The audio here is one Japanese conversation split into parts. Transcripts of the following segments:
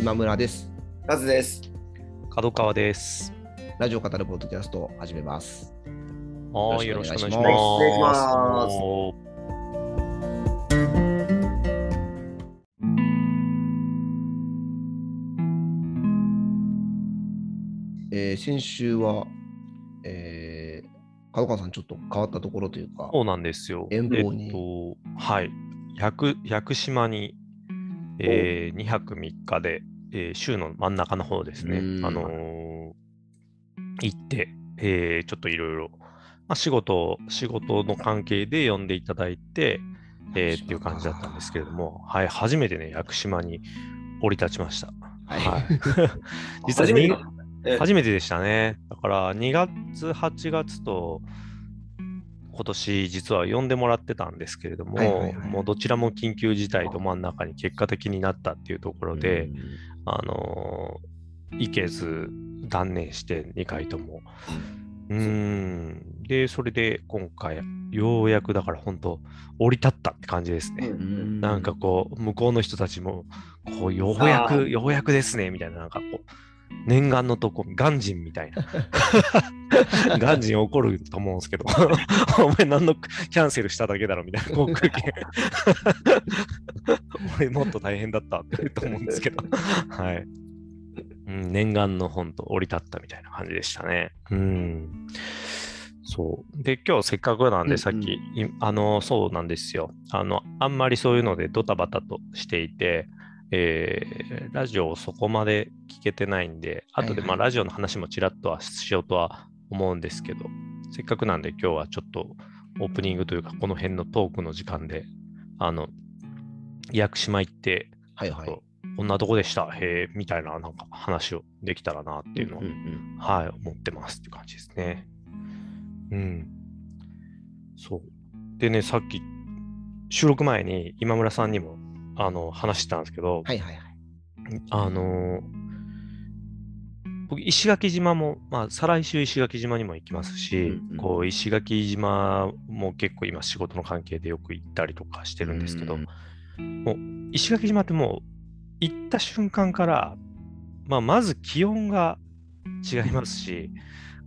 今村です。カズです。角川です。ラジオ語るポッドキャストを始めます。はい、よよろしろしくお願いしま。ますすお願いしますえー先週は、えー、角川さんちょっと変わったところというか、そうなんですよ。遠方にえっと、はい。屋久島に、えー、2泊3日で、えー週の真ん中の方ですね。う。ん。あのー行って、えーちょっといろいろ、まあ、仕事、仕事の関係で呼んでいただいて、えーっていう感じだったんですけれども、はい、初めてね、屋久島に降り立ちました。はい。はい。実は初めてでしたね。だから2月、8月と今年実は呼んでもらってたんですけれども、はいはいはいもうどちらも緊急事態ど真ん中に結果的になったっていうところで、あのー行けず断念して2回とも。うーん。で、それで今回、ようやくだから本当、降り立ったって感じですね。うんなんかこう、向こうの人たちも、こう、ようやく、ようやくですね、みたいな、なんかこう、念願のとこ、鑑真みたいな。鑑真怒ると思うんですけど、お前何のキャンセルしただけだろ、みたいな航空券。俺もっと大変だったって言うと思うんですけど、はい。うん、念願の本と降り立ったみたいな感じでしたね。うん。そう。で、今日せっかくなんで、うんうんさっき、いあの、そうなんですよ。あの、あんまりそういうのでドタバタとしていて、えーラジオをそこまで聞けてないんで、後で、はいはいまあ、ラジオの話もちらっとはしようとは思うんですけど、せっかくなんで今日はちょっとオープニングというか、この辺のトークの時間で、あの、屋久島行って、はいはい。こんなとこでした、へえ、みたいななんか話をできたらなっていうのを、うんうんはい、思ってますって感じですね。うん。そう。でね、さっき、収録前に今村さんにも、あの、話してたんですけど、はいはいはい。あのー僕、石垣島も、まあ、再来週石垣島にも行きますし、うんうんこう、石垣島も結構今仕事の関係でよく行ったりとかしてるんですけど、うんもう石垣島ってもう行った瞬間から、まあ、まず気温が違いますし、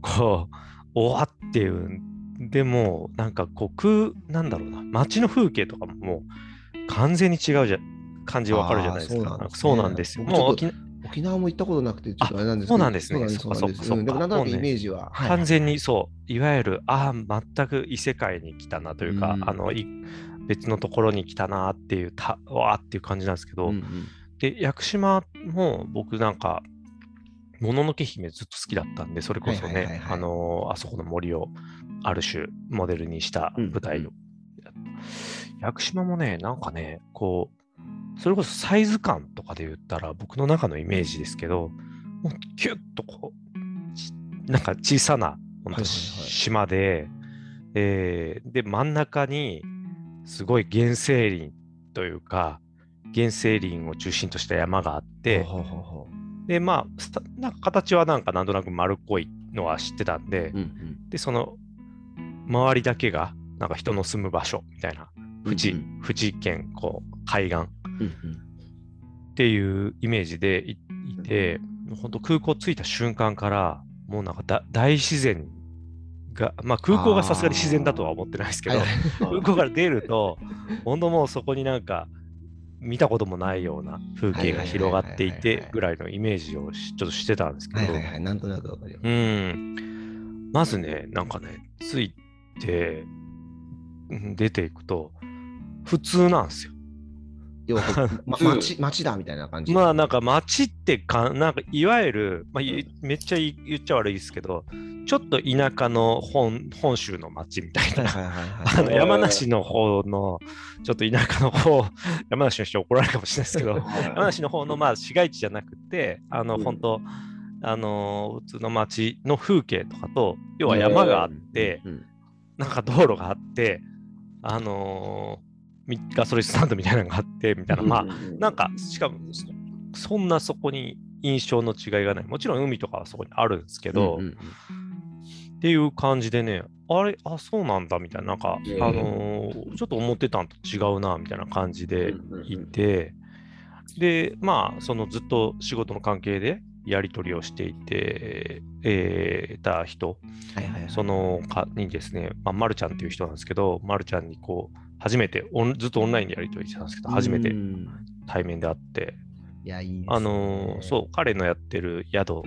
こう、おわっていう、でも、なんかこう、空、なんだろうな、街の風景とかももう完全に違うじゃ感じわかるじゃないですか。そうなんですよ。僕ちょっともう沖縄沖縄も行ったことなくて、ちょっとあれなんですけど。そうなんですねそうかそうんでもなんとなくイメージは。はい完全にそう、いわゆる、ああ、全く異世界に来たなというか、うんあの、い別のところに来たなっていう、たわーっていう感じなんですけど、うんうんで、屋久島も僕なんか、もののけ姫ずっと好きだったんで、それこそねあのーあそこの森をある種モデルにした舞台を。うん屋久島もね、なんかね、こう、それこそサイズ感とかで言ったら僕の中のイメージですけど、もうキュッとこう、ちなんか小さな本当はいはいはい。島で、えーで、真ん中にすごい原生林というか、原生林を中心とした山があって、で、まあ、なんか形はなんかなんとなく丸っこいのは知ってたんで、ううんうん。で、その周りだけがなんか人の住む場所みたいな、淵、うん。淵県、こう、海岸。っていうイメージでいいて、本当空港着いた瞬間から、もうなんかだ大自然が、まあ空港がさすがに自然だとは思ってないですけど、空港から出ると、本当もうそこになんか見たこともないような風景が広がっていてぐらいのイメージをしちょっとしてたんですけど。はい。なんとなくわかるよ。うん、まずね、なんかね、着いて、うん出ていくと、普通なんですよ。ま、町町だみたいな感じ。まあなんか街ってか、なんかいわゆる、まあ、いめっちゃ言っちゃ悪いですけど、ちょっと田舎の本本州の街みたいな。あはい。の山梨の方の、ちょっと田舎の方、山梨の人怒られるかもしれないですけど、山梨の方のまあ市街地じゃなくて、あのうん本当、あの普通の街の風景とかと、要は山があって、うんなんか道路があって、あのーみガソリンスタンドみたいなのがあって、みたいな、まあ、なんか、しかも、そそんなそこに印象の違いがない。もちろん海とかはそこにあるんですけど、うんうんうんっていう感じでね、あれ、あ、そうなんだみたいな、なんか、うん。あのーちょっと思ってたんと違うなみたいな感じでいて、で、まあ、そのずっと仕事の関係でやり取りをしていて、えーた人、はいはいはい。そのかにですね、まあ、まるちゃんっていう人なんですけど、まるちゃんにこう、初めてオン、ずっとオンラインでやり取りしてたんですけど、初めて。うん対面で会って、いや、いいね。あのーそう、彼のやってる宿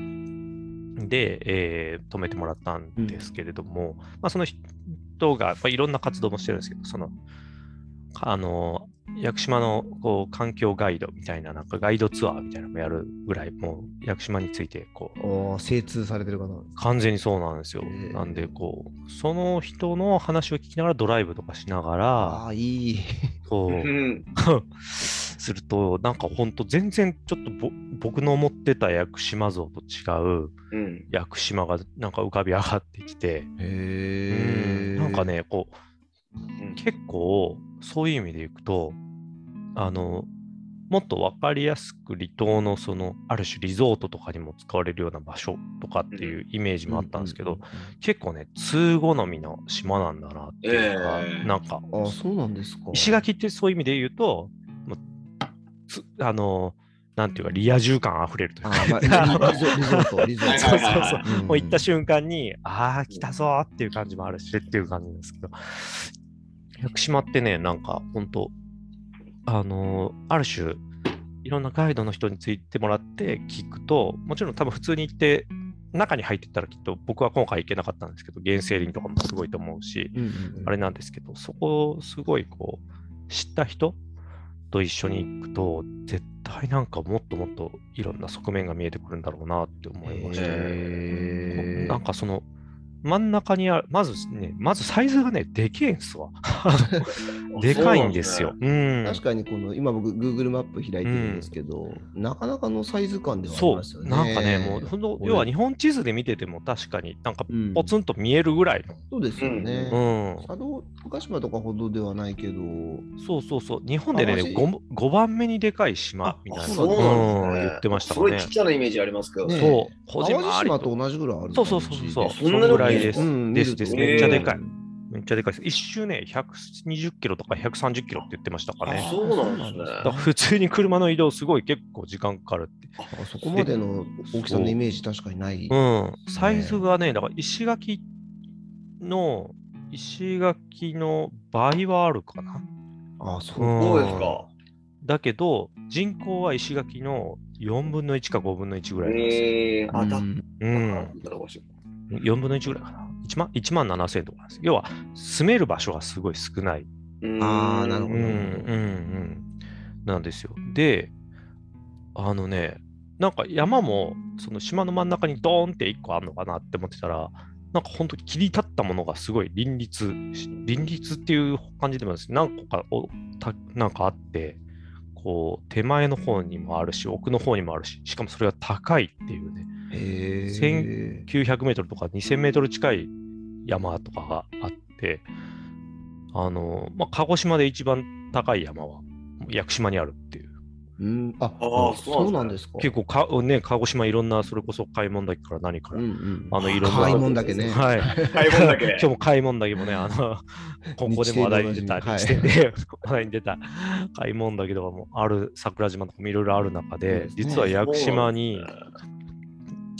で、えー泊めてもらったんですけれども、まあ、その人が、まあ、いろんな活動もしてるんですけど、その、かあのー屋久島のこう環境ガイドみたいな、なんかガイドツアーみたいなのもやるぐらい、もう屋久島について、こう、精通されてる方なんです完全にそうなんですよ。なんで、こう、その人の話を聞きながらドライブとかしながら、ああ、いい。そうう、ん。すると、なんかほんと全然ちょっとぼ僕の思ってた屋久島像と違ううん。屋久島がなんか浮かび上がってきて、へえ。なんか。ね、こう、うん結構そういう意味でいくと、あの、もっと分かりやすく離島のそのある種リゾートとかにも使われるような場所とかっていうイメージもあったんですけど、結構ね通好みの島なんだなっていうか、ええなんか。ああ、そうなんですか。石垣ってそういう意味で言うと、もうつあのなんていうかリア充感あふれるというか、まあリゾリゾート、リゾート。そうそうそう、うんもう行った瞬間に、ああ、来たぞーっていう感じもあるしっていう感じなんですけど、屋久島ってね、なんか本当、あのーある種、いろんなガイドの人についてもらって聞くと、もちろん多分普通に行って、中に入ってったらきっと僕は今回行けなかったんですけど、原生林とかもすごいと思うし、うんうんうんあれなんですけど、そこをすごいこう、知った人と一緒に行くと、絶対なんかもっともっといろんな側面が見えてくるんだろうなって思いましたね。なんかその真ん中にある、まずね、まずサイズがね、でけえんすわ。でかいんですよ。うん。確かにこの今僕 Google マップ開いてるんですけど、なかなかのサイズ感ではありますよね。そう、なんかね、もう、ほんとこれ要は日本地図で見てても確かになんかうんポツンと見えるぐらいそうですよの。ね。うん。佐渡福島とかほどではないけど、そうそうそう。日本でね、あマジ 5, 5番目にでかい島あみたいな。そうなんですねん言ってましたすごいもんね。ちっちゃなイメージありますけどねそう。小路島と同じぐらいあるそうそうそうそう。そんなぐらいです。うんですです。めっちゃでかい。うんめっちゃでかいです。一周ね、120キロとか130キロって言ってましたかね。あそうなんですね普通に車の移動すごい結構時間かかるって。あそこまでの大きさのイメージ確かにない。うん。サイズがね、だから石垣の、石垣の倍はあるかな。あ、そう。ですか。だけど、人口は石垣の4分の1か5分の1ぐらいなんですよ。ええあ、だっうんうん。たら欲しい。4分の1ぐらいかな。1万 ,1 万7000とかなんです。要は、住める場所がすごい少ない。あーなるほどうんうんうん。なんですよ。で、あのね、なんか山もその島の真ん中にドーンって1個あるのかなって思ってたら、なんか本当に切り立ったものがすごい林立し、林立っていう感じでもです何個かおたなんかあって、こう手前の方にもあるし、奥の方にもあるし、しかもそれが高いっていうね、へえ。900メートルとか2000メートル近い山とかがあって、あの、まあ、鹿児島で一番高い山は屋久島にあるっていう。うん、あ、あーそうなんですか。結構か、ね、鹿児島いろんな、それこそ買い物だけから何から、うんうん。あのいろんな買い物だけね。はい。買い物だけ今日も買い物だけもね、あの、ここでも話題に出た、日日程程で話題に出た買い物だけとかもある、桜島とかもいろいろある中で、実は屋久島に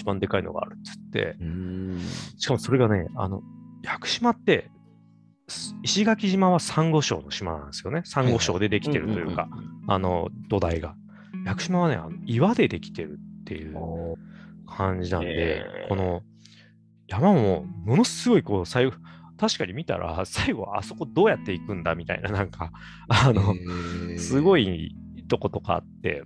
一番でかいのがあるっつって、うん。しかもそれがね、あの、屋久島って、す石垣島はサンゴ礁の島なんですよね。サンゴ礁でできてるというか、あの、土台が。屋久島はね、あの岩でできてるっていう感じなんで、この山もものすごいこう最後、確かに見たら最後あそこどうやって行くんだみたいななんか、あの、すごい。いとことかあって、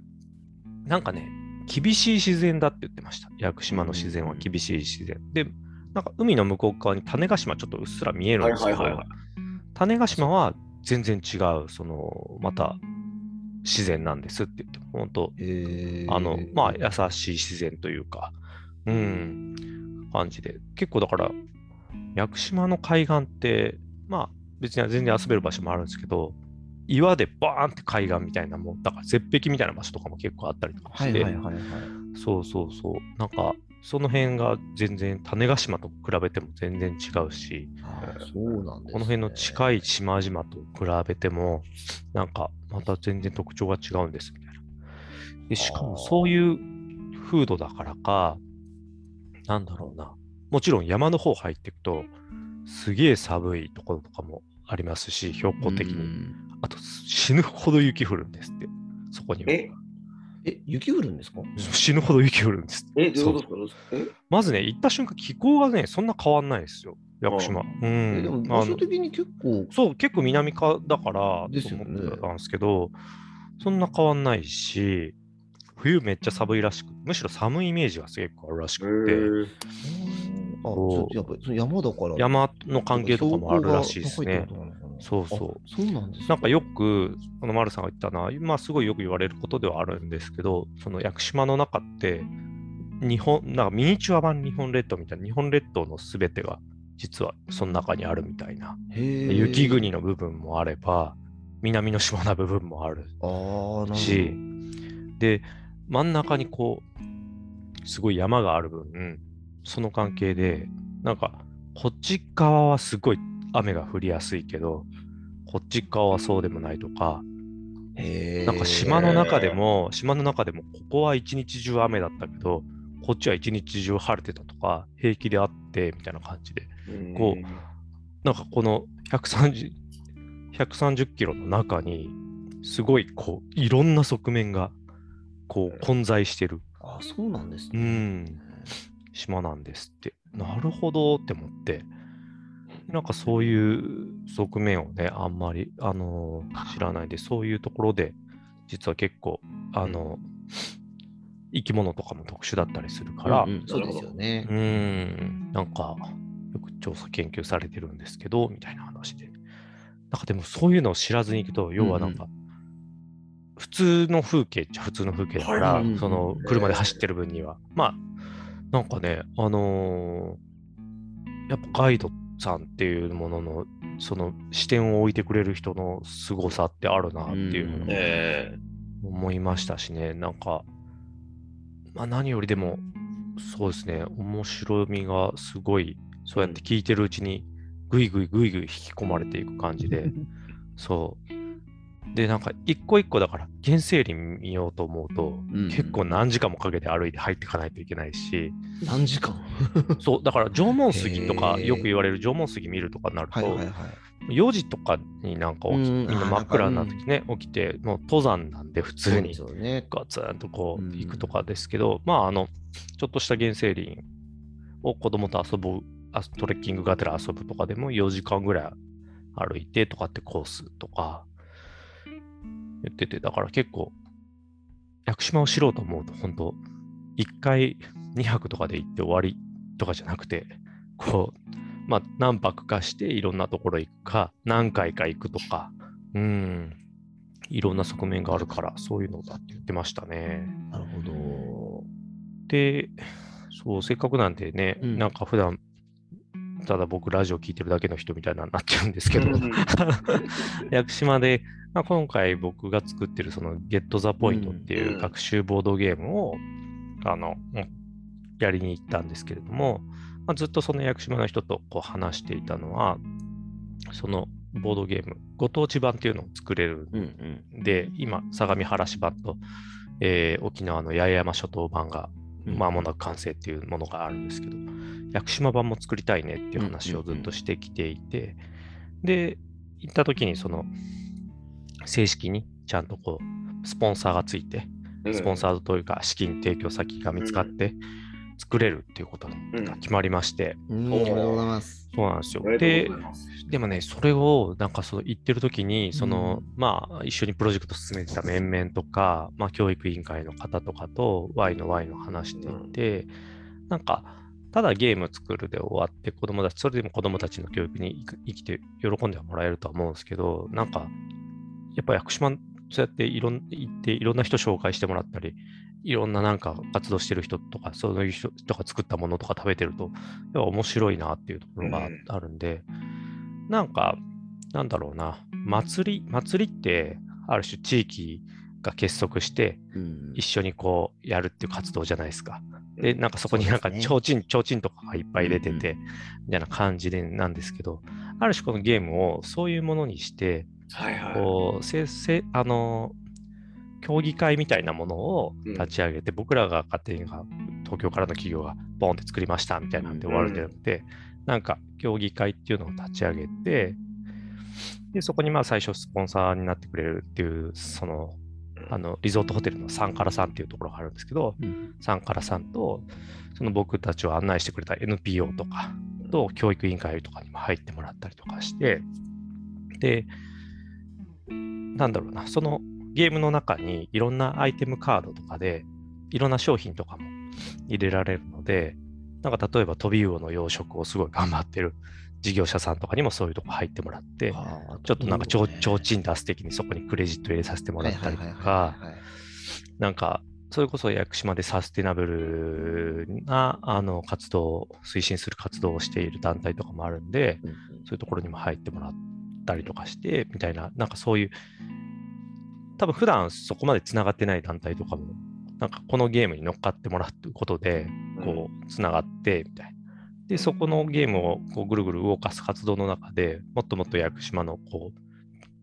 なんかね、厳しい自然だって言ってました。屋久島の自然は厳しい自然。で、なんか海の向こう側に種子島ちょっとうっすら見えるんですけど、種子島は全然違う、その、また自然なんですって言って、本当へーあの、まあ、優しい自然というか、うん、感じで。結構だから、屋久島の海岸って、まあ、別に全然遊べる場所もあるんですけど、岩でバーンって海岸みたいなもん、だから絶壁みたいな場所とかも結構あったりとかして、はいはいはいはい。そうそうそう、なんか、その辺が全然、種子島と比べても全然違うし、あーそうなんです、ね。この辺の近い島々と比べても、なんか、また全然特徴が違うんですみたいなでしかもそういう風土だからか、なんだろうな。もちろん山の方入っていくと、すげえ寒いところとかもありますし、標高的に。うんあと死ぬほど雪降るんですって、そこには。え、え、雪降るんですか？死ぬほど雪降るんですって。え、どういうそうこと？ですかどういうこまずね、行った瞬間、気候がね、そんな変わんないですよ、屋久島。うえでもん。場所的に結構、そう、結構南側だから、ですよね。と思ってたんですけど、そんな変わんないし、冬めっちゃ寒いらしく、むしろ寒いイメージが結構あるらしとくて、へあ、やっぱ山だから。山の関係とかもあるらしいですね。そうそうあそうなんですなんかよく、この丸さんが言ったのは、まあすごいよく言われることではあるんですけど、その屋久島の中って、日本、なんかミニチュア版日本列島みたいな、日本列島のすべてが実はその中にあるみたいな。雪国の部分もあれば、南の島な部分もあるああ、なるで、真ん中にこう、すごい山がある分、その関係で、なんか、こっち側はすごい雨が降りやすいけど、こっち側はそうでもないとか、なんか島の中でも、島の中でも、ここは一日中雨だったけど、こっちは一日中晴れてたとか、平気であって、みたいな感じで、ーこうなんかこの130、130キロの中に、すごいこう、いろんな側面が、こう、混在してる、あそうなんですうね。ん、島なんですって。なるほどって思って、なんかそういう側面をね、あんまり、あのー知らないで、そういうところで、実は結構、あの生き物とかも特殊だったりするから、うんうんそうですよねう。ーん、なんか、よく調査研究されてるんですけど、みたいな話で。なんかでもそういうのを知らずに行くと、要はなんか、普通の風景っちゃ普通の風景だから、はいその車で走ってる分には。まあ、なんかね、あのーやっぱガイドさんっていうものの、その視点を置いてくれる人の凄さってあるなっていうのを思いましたしね、なんか、まあ何よりでも、そうですね、面白みがすごい、そうやって聞いてるうちに、ぐいぐいぐいぐい引き込まれていく感じで、そう。で、なんか一個一個だから、原生林見ようと思うと、うん結構何時間もかけて歩いて入っていかないといけないし、何時間？そう、だから縄文杉とか、よく言われる縄文杉見るとかになると、はいはいはい。4時とかになんか起き、うんみん。な真っ暗になってきてね、起きて、もう登山なんで普通に。ガツンとこううん。行くとかですけど、まああの、ちょっとした原生林を子供と遊ぶ、あトレッキングがてら遊ぶとかでも4時間ぐらい歩いてとかってコースとか言ってて、だから結構、屋久島を知ろうと思うと、本当1回2泊とかで行って終わりとかじゃなくて、こう、まあ何泊かしていろんなところ行くか、何回か行くとか、うん、いろんな側面があるから、そういうのだって言ってましたね。なるほど。で、そう、せっかくなんでね、うんなんか普段、ただ僕ラジオ聞いてるだけの人みたいなになっちゃうんですけど、うん 屋久島で、まあ、今回僕が作ってるその Get the Point っていう学習ボードゲームを、あの、うんやりに行ったんですけれども、まあ、ずっとその屋久島の人とこう話していたのは、そのボードゲーム、ご当地版っていうのを作れるうんうん。で、今、相模原市版と、えー沖縄の八重山諸島版が、うんまもなく完成っていうものがあるんですけど、屋久島版も作りたいねっていう話をずっとしてきていて、で、行った時にその、正式にちゃんとこう、スポンサーがついて、スポンサーというか資金提供先が見つかって、作れるっていうことが決まりまして、うん、ありがとうございます。そうなんですよで。でもね、それをなんかその言ってる時に、その、まあ一緒にプロジェクト進めてた面々とか、まあ教育委員会の方とかと Y の Y の話していて、なんか、ただゲーム作るで終わって子供たち、それでも子供たちの教育に生き生きて喜んではもらえるとは思うんですけど、なんか、やっぱ屋久島、そうやっていろん行っていろんな人紹介してもらったり、いろんななんか活動してる人とか、そういう人とか作ったものとか食べてると、やっぱ面白いなっていうところがうん。あるんで、なんか、なんだろうな、祭り、祭りって、ある種地域が結束して、うん。一緒にこうやるっていう活動じゃないですか。で、なんかそこになんかそうですね提灯、提灯とかがいっぱい入れてて、みたいな感じでなんですけど、ある種このゲームをそういうものにして、はいはい。こう、せせあの、競技会みたいなものを立ち上げて、僕らが勝手にが東京からの企業がボンって作りましたみたいなんで終わるんじゃなくて、なんか競技会っていうのを立ち上げて、でそこにまあ最初スポンサーになってくれるっていう、そのあのリゾートホテルのサンカラさんっていうところがあるんですけど、うん。サンカラさんとその僕たちを案内してくれた NPO とかと教育委員会とかにも入ってもらったりとかして、で、なんだろうな、そのゲームの中にいろんなアイテムカードとかで、いろんな商品とかも入れられるので、なんか例えばトビウオの養殖をすごい頑張ってる事業者さんとかにもそういうとこ入ってもらって、ちょっとなんかちょうちん出す的にそこにクレジット入れさせてもらったりとか、なんか、それこそ屋久島でサステナブルなあの活動を推進する活動をしている団体とかもあるんで、そういうところにも入ってもらったりとかして、みたいな、なんかそういう、多分普段そこまでつながってない団体とかも、なんかこのゲームに乗っかってもらうことで、こう、つながって、みたいな。で、そこのゲームをこうぐるぐる動かす活動の中でもっともっと屋久島のこう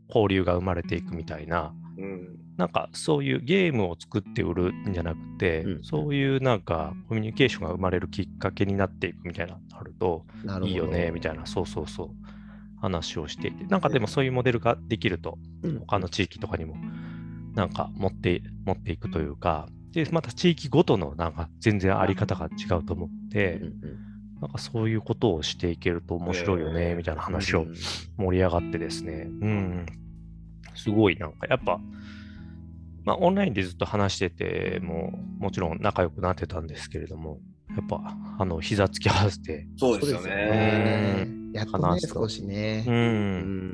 交流が生まれていくみたいな、うん。なんかそういうゲームを作って売るんじゃなくて、うん。そういうなんかコミュニケーションが生まれるきっかけになっていくみたいなのがあるといいよねみたいな、そうそうそう話をしていて、なんかでもそういうモデルができるとうん。他の地域とかにもなんか持って持っていくというか、で、また地域ごとのなんか全然あり方が違うと思って、なんかそういうことをしていけると面白いよね、えー。みたいな話を盛り上がってですね、うん、すごいなんかやっぱ、まあ、オンラインでずっと話してても、もちろん仲良くなってたんですけれども、やっぱ、あの、膝つき合わせて、そうですよね。ねやっとね少しねう、。うん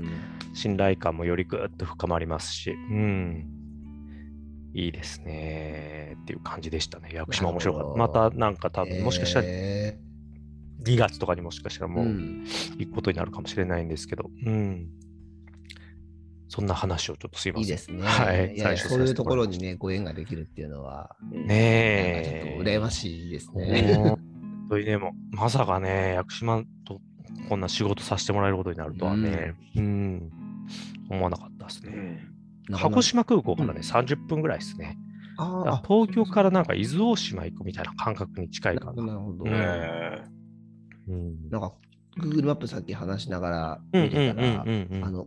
ん信頼感もよりぐっと深まりますし、うん、いいですねっていう感じでしたね。屋久島面白かった。またなんか多分、もしかしたらえ2月とかにもしかしたらーもうん行くことになるかもしれないんですけど、うん。そんな話をちょっとすいません。いいですね。はいいや最初そういうところにね、ご縁ができるっていうのは、うんねえ。ちょっと羨ましいですね。本当にでも、まさかね、屋久島とこんな仕事させてもらえることになるとはね、うん、思わなかったですね。うん。鹿児島空港からね、うん。30分ぐらいですね。あ東京からなんか伊豆大島行くみたいな感覚に近いなるほど、かな。なるほど。うん。なんか、Google マップさっき話しながらうん見てたら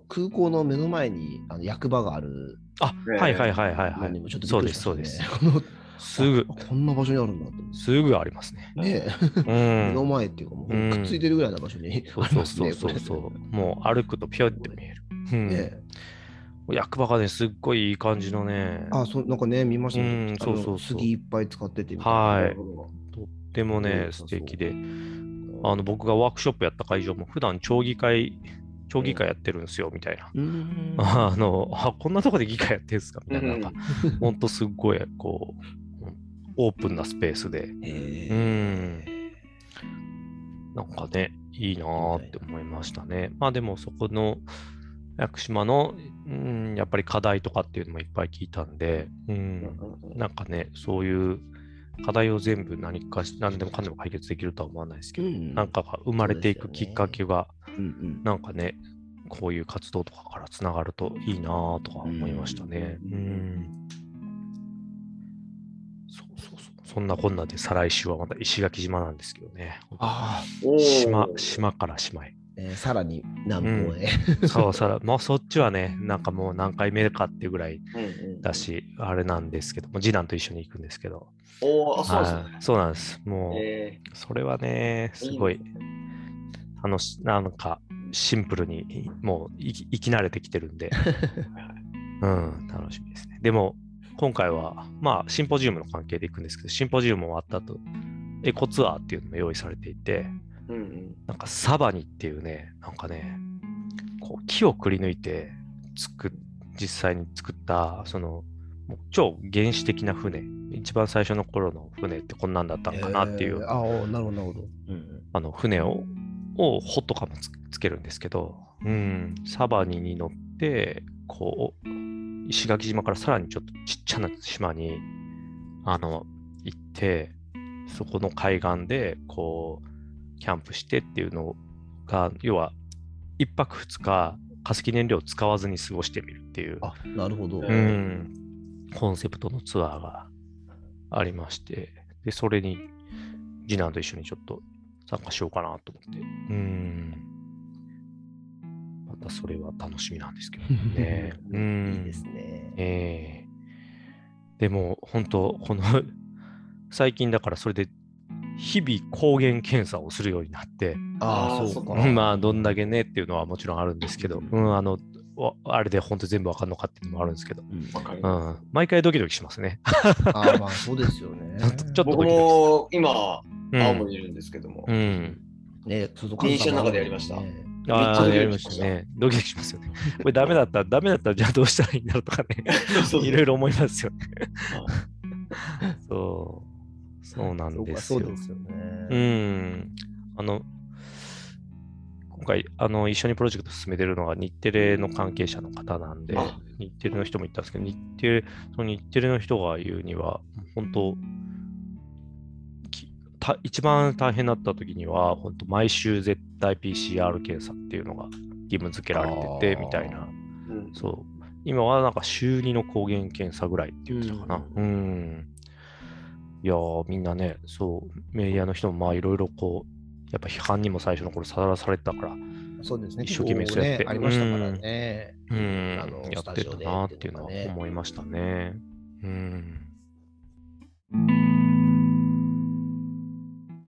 空港の目の前にあの役場がある。あ、ねはいはいはいはいはい。のにもちょっ。とそうです、そうです。このすぐ、あこんな場所にあるんだって思って。すぐありますね。ねえ、う目のん。前っていうか、もううんくっついてるぐらいの場所にそうそうありますね。そうそうそう。もう歩くとピョって見える。うんねえ役場がね、すっごいいい感じのね、あ、そうなんかね、見ましたね。そうそう杉いっぱい使ってて。はいとってもね、素敵で、あの僕がワークショップやった会場も普段町議会、町議会やってるんですよ、みたいな。うーん。あのあ、こんなとこで議会やってるんですか？みたいな、うんなんか、ほんとすっごい、こう、オープンなスペースで、へうえん、なんかね、いいなーって思いましたね。まあでもそこの屋久島の、うん、やっぱり課題とかっていうのもいっぱい聞いたんで、うん、なんかね、そういう課題を全部何かし、何でもかんでも解決できるとは思わないですけど、うん。なんかが生まれていくきっかけが、うんうん。なんかね、こういう活動とかからつながるといいなぁとか思いましたね。ううんうそんなこんなで再来週はまた石垣島なんですけどね。あおー島、島から島へ。あ、えーさらに南方へ。そう、さら、まあそっちはね、なんかもう何回目かっていうぐらいうんうんだし、あれなんですけど、もう次男と一緒に行くんですけど。おーあ、そうですねはいそうなんです。もう、えそれはね、すごい、あの、しなんか、シンプルに、もう生き生き慣れてきてるんで、うん、楽しみですね。でも、今回は、まあ、シンポジウムの関係で行くんですけど、シンポジウム終わった後、エコツアーっていうのも用意されていて、ーうんうん。なんかサバニっていうね、なんかね、こう木をくり抜いて作っ実際に作った、その、超原始的な船、一番最初の頃の船ってこんなんだったのかなっていう。えーああ、なるほど、なるほど。うんうん。あの船を、を帆とかもつつけるんですけど、うん、サバニに乗って、こう、石垣島からさらにちょっとちっちゃな島に、あの、行って、そこの海岸で、こう、キャンプしてっていうのが、要は、一泊二日、化石燃料を使わずに過ごしてみるっていう、あ、なるほど。ううん、コンセプトのツアーがありまして、で、それに次男と一緒にちょっと参加しようかなと思って。うん。またそれは楽しみなんですけどね。うん。いいですね。ええでも、本当この最近だからそれで、日々抗原検査をするようになって、ああ、そうか。まあ、どんだけねっていうのはもちろんあるんですけど、うん、あの、わあれで本当全部わかんのかっていうのもあるんですけど、うんわかりうます。ん、毎回ドキドキしますね。ああ、まあそうですよね。ちょっと僕も今、うん青森にいるんですけどもう、ん。ね、外電車の中でやりましたねああ、やりましたね。ドキドキしますよね。これダメだったら、ダメだったら、じゃあどうしたらいいんだろうとかね、いろいろ思いますよね。そう。そうなんですよ。そうですよね。うん。あの、今回、あの、一緒にプロジェクト進めてるのが日テレの関係者の方なんであ、日テレの人も言ったんですけど、日テレ、その日テレの人が言うには、本当、きた一番大変だった時には、本当、毎週絶対 PCR 検査っていうのが義務付けられてて、みたいな。うんそう。今はなんか週2の抗原検査ぐらいって言ってたかな。うん。いやー、みんなね、そう、メディアの人もまあいろいろこう、やっぱ批判にも最初の頃さらされてたから、そうですね。一生懸命そうやってねありましたからね。うん、あのやってたなっていうのは思いましたね。うん。